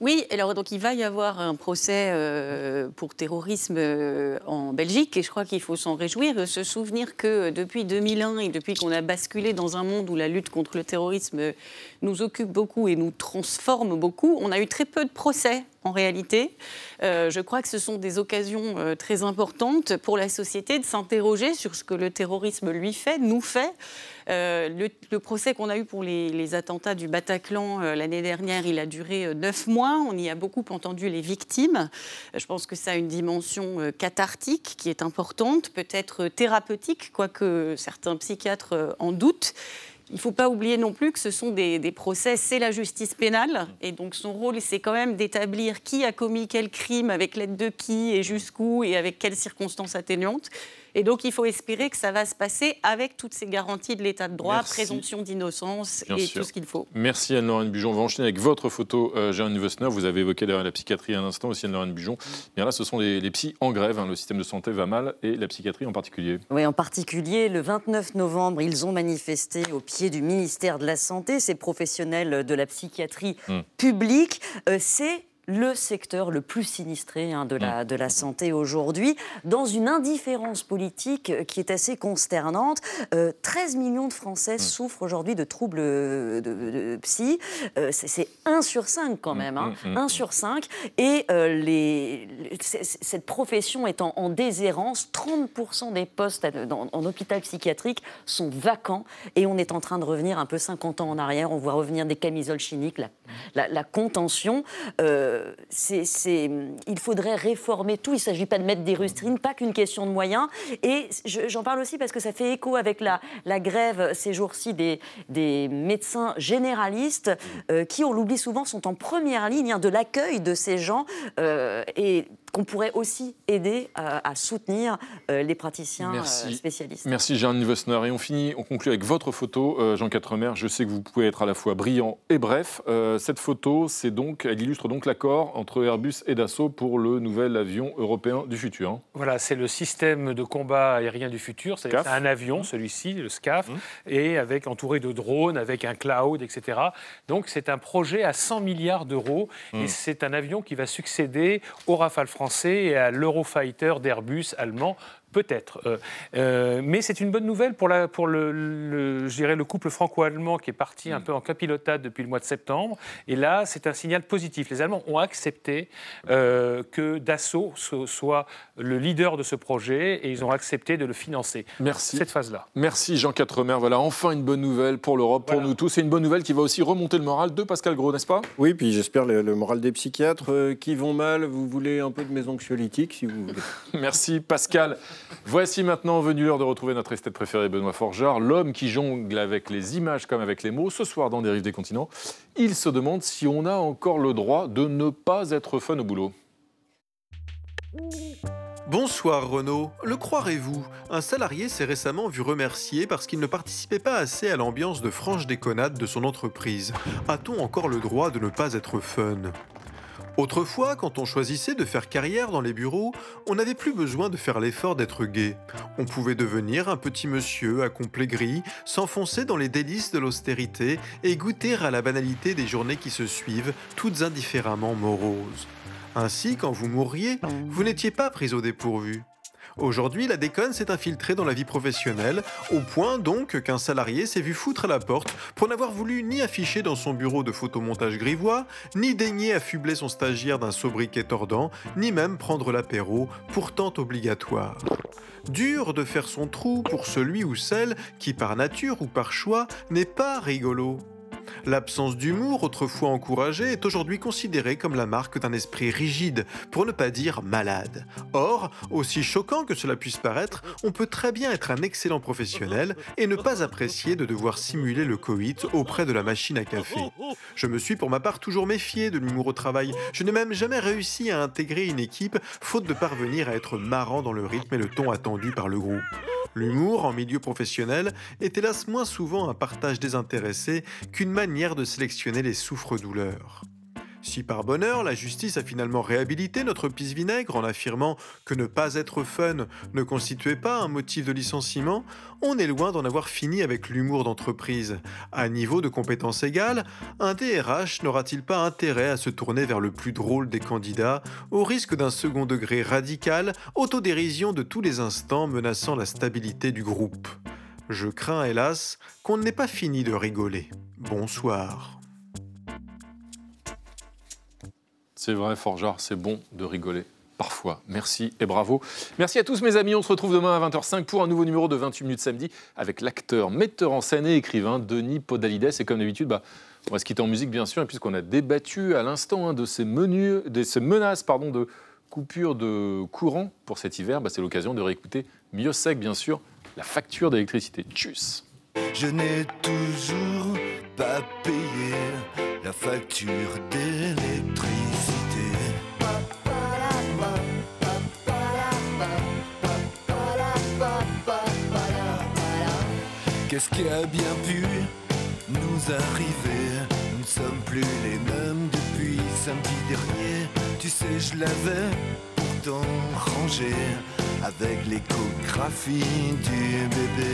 Oui, alors donc il va y avoir un procès euh, pour terrorisme euh, en Belgique et je crois qu'il faut s'en réjouir, se souvenir que depuis 2001 et depuis qu'on a basculé dans un monde où la lutte contre le terrorisme nous occupe beaucoup et nous transforme beaucoup, on a eu très peu de procès en réalité. Euh, je crois que ce sont des occasions euh, très importantes pour la société de s'interroger sur ce que le terrorisme lui fait, nous fait. Euh, le, procès qu'on a eu pour les, attentats du Bataclan l'année dernière, il a duré neuf mois. On y a beaucoup entendu les victimes. je pense que ça a une dimension cathartique qui est importante, peut-être thérapeutique, quoique certains psychiatres en doutent. Il ne faut pas oublier non plus que ce sont des, des procès, c'est la justice pénale. Et donc son rôle, c'est quand même d'établir qui a commis quel crime, avec l'aide de qui et jusqu'où et avec quelles circonstances atténuantes. Et donc, il faut espérer que ça va se passer avec toutes ces garanties de l'état de droit, présomption d'innocence et tout ce qu'il faut. Merci Anne-Laurent Bujon. On va enchaîner avec votre photo, euh, Jérôme Wessner. Vous avez évoqué d'ailleurs la psychiatrie à un instant aussi, Anne-Laurent Bujon. Bien là, ce sont les, les psys en grève. Hein. Le système de santé va mal et la psychiatrie en particulier. Oui, en particulier, le 29 novembre, ils ont manifesté au pied du ministère de la Santé, ces professionnels de la psychiatrie hum. publique. Euh, c'est le secteur le plus sinistré hein, de, la, mm. de la santé aujourd'hui, dans une indifférence politique qui est assez consternante. 13 euh, millions de Français mm. souffrent aujourd'hui de troubles de, psy. Euh, c'est 1 sur 5 quand mm, même, 1 hein. sur 5. Et euh, les, cette profession est en, déshérence. 30% des postes en hôpital psychiatrique sont vacants et on est en train de revenir un peu 50 ans en arrière. On voit revenir des camisoles chimiques, la, la, contention. Euh, il faudrait réformer tout. Il ne s'agit pas de mettre des rustrines, pas qu'une question de moyens. Et j'en parle aussi parce que ça fait écho avec la, grève ces jours-ci des, médecins généralistes euh, qui, on l'oublie souvent, sont en première ligne hein, de l'accueil de ces gens. Euh, et qu'on pourrait aussi aider à, soutenir euh, les praticiens euh, spécialistes. Merci Jean Wessner. Et on finit, on conclut avec votre photo, euh, Jean Quatremer. Je sais que vous pouvez être à la fois brillant et bref. cette photo, c'est donc, elle illustre donc l'accord entre Airbus et Dassault pour le nouvel avion européen du futur. Voilà, c'est le système de combat aérien du futur. C'est un avion, celui-ci, le SCAF, mmh. et avec entouré de drones, avec un cloud, etc. Donc c'est un projet à 100 milliards d'euros et mmh. c'est un avion qui va succéder au Rafale français et à l'Eurofighter d'Airbus allemand Peut-être. Euh, euh, mais c'est une bonne nouvelle pour, la, pour le, le, le couple franco-allemand qui est parti un mm. peu en capilotade depuis le mois de septembre. Et là, c'est un signal positif. Les Allemands ont accepté euh, que Dassault soit le leader de ce projet et ils ont accepté de le financer. Merci. Cette phase-là. Merci Jean Quatremer. Voilà, enfin une bonne nouvelle pour l'Europe, pour nous tous. C'est une bonne nouvelle qui va aussi remonter le moral de Pascal Gros, n'est-ce pas? Oui, puis j'espère le, le, moral des psychiatres qui vont mal. Vous voulez un peu de mes anxiolytiques, si vous voulez. Merci Pascal. Voici maintenant venu l'heure de retrouver notre esthète préféré, Benoît Forgeard, l'homme qui jongle avec les images comme avec les mots. Ce soir, dans Des Rives des Continents, il se demande si on a encore le droit de ne pas être fun au boulot. Bonsoir Renaud. Le croirez-vous? Un salarié s'est récemment vu remercier parce qu'il ne participait pas assez à l'ambiance de franche déconnade de son entreprise. A-t-on encore le droit de ne pas être fun? Autrefois, quand on choisissait de faire carrière dans les bureaux, on n'avait plus besoin de faire l'effort d'être gai. On pouvait devenir un petit monsieur à complet gris, s'enfoncer dans les délices de l'austérité et goûter à la banalité des journées qui se suivent, toutes indifféremment moroses. Ainsi, quand vous mourriez, vous n'étiez pas pris au dépourvu. Aujourd'hui, la déconne s'est infiltrée dans la vie professionnelle, au point donc qu'un salarié s'est vu foutre à la porte pour n'avoir voulu ni afficher dans son bureau de photomontage grivois, ni daigner affubler son stagiaire d'un sobriquet tordant, ni même prendre l'apéro, pourtant obligatoire. Dur de faire son trou pour celui ou celle qui, par nature ou par choix, n'est pas rigolo. L'absence d'humour, autrefois encouragée, est aujourd'hui considérée comme la marque d'un esprit rigide, pour ne pas dire malade. Or, aussi choquant que cela puisse paraître, on peut très bien être un excellent professionnel et ne pas apprécier de devoir simuler le coït auprès de la machine à café. Je me suis pour ma part toujours méfié de l'humour au travail. Je n'ai même jamais réussi à intégrer une équipe, faute de parvenir à être marrant dans le rythme et le ton attendu par le groupe. L'humour en milieu professionnel est hélas moins souvent un partage désintéressé qu'une manière de sélectionner les souffres-douleurs. Si par bonheur, la justice a finalement réhabilité notre pisse-vinaigre en affirmant que ne pas être fun ne constituait pas un motif de licenciement, on est loin d'en avoir fini avec l'humour d'entreprise. À niveau de compétences égales, un DRH n'aura-t-il pas intérêt à se tourner vers le plus drôle des candidats, au risque d'un second degré radical, autodérision de tous les instants menaçant la stabilité du groupe? Je crains hélas qu'on n'ait pas fini de rigoler. Bonsoir. C'est vrai, Forgeard, c'est bon de rigoler. Parfois. Merci et bravo. Merci à tous mes amis. On se retrouve demain à 20h05 pour un nouveau numéro de 28 minutes samedi avec l'acteur, metteur en scène et écrivain Denis Podalides. Et comme d'habitude, bah, on va se quitter en musique bien sûr, puisqu'on a débattu à l'instant hein, de ces, menus, de ces menaces pardon, de coupure de courant pour cet hiver, bah, c'est l'occasion de réécouter mieux sec bien sûr la facture d'électricité. Tchuss Je n'ai toujours pas payé la facture d'électricité. Qu'est-ce qui a bien pu nous arriver? Nous ne sommes plus les mêmes depuis samedi dernier. Tu sais, je l'avais pourtant rangé avec l'échographie du bébé.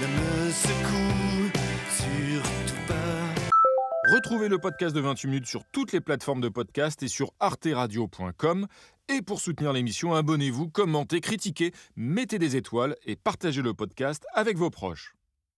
Ne me secoue surtout pas. Retrouvez le podcast de 28 minutes sur toutes les plateformes de podcast et sur arteradio.com. Et pour soutenir l'émission, abonnez-vous, commentez, critiquez, mettez des étoiles et partagez le podcast avec vos proches.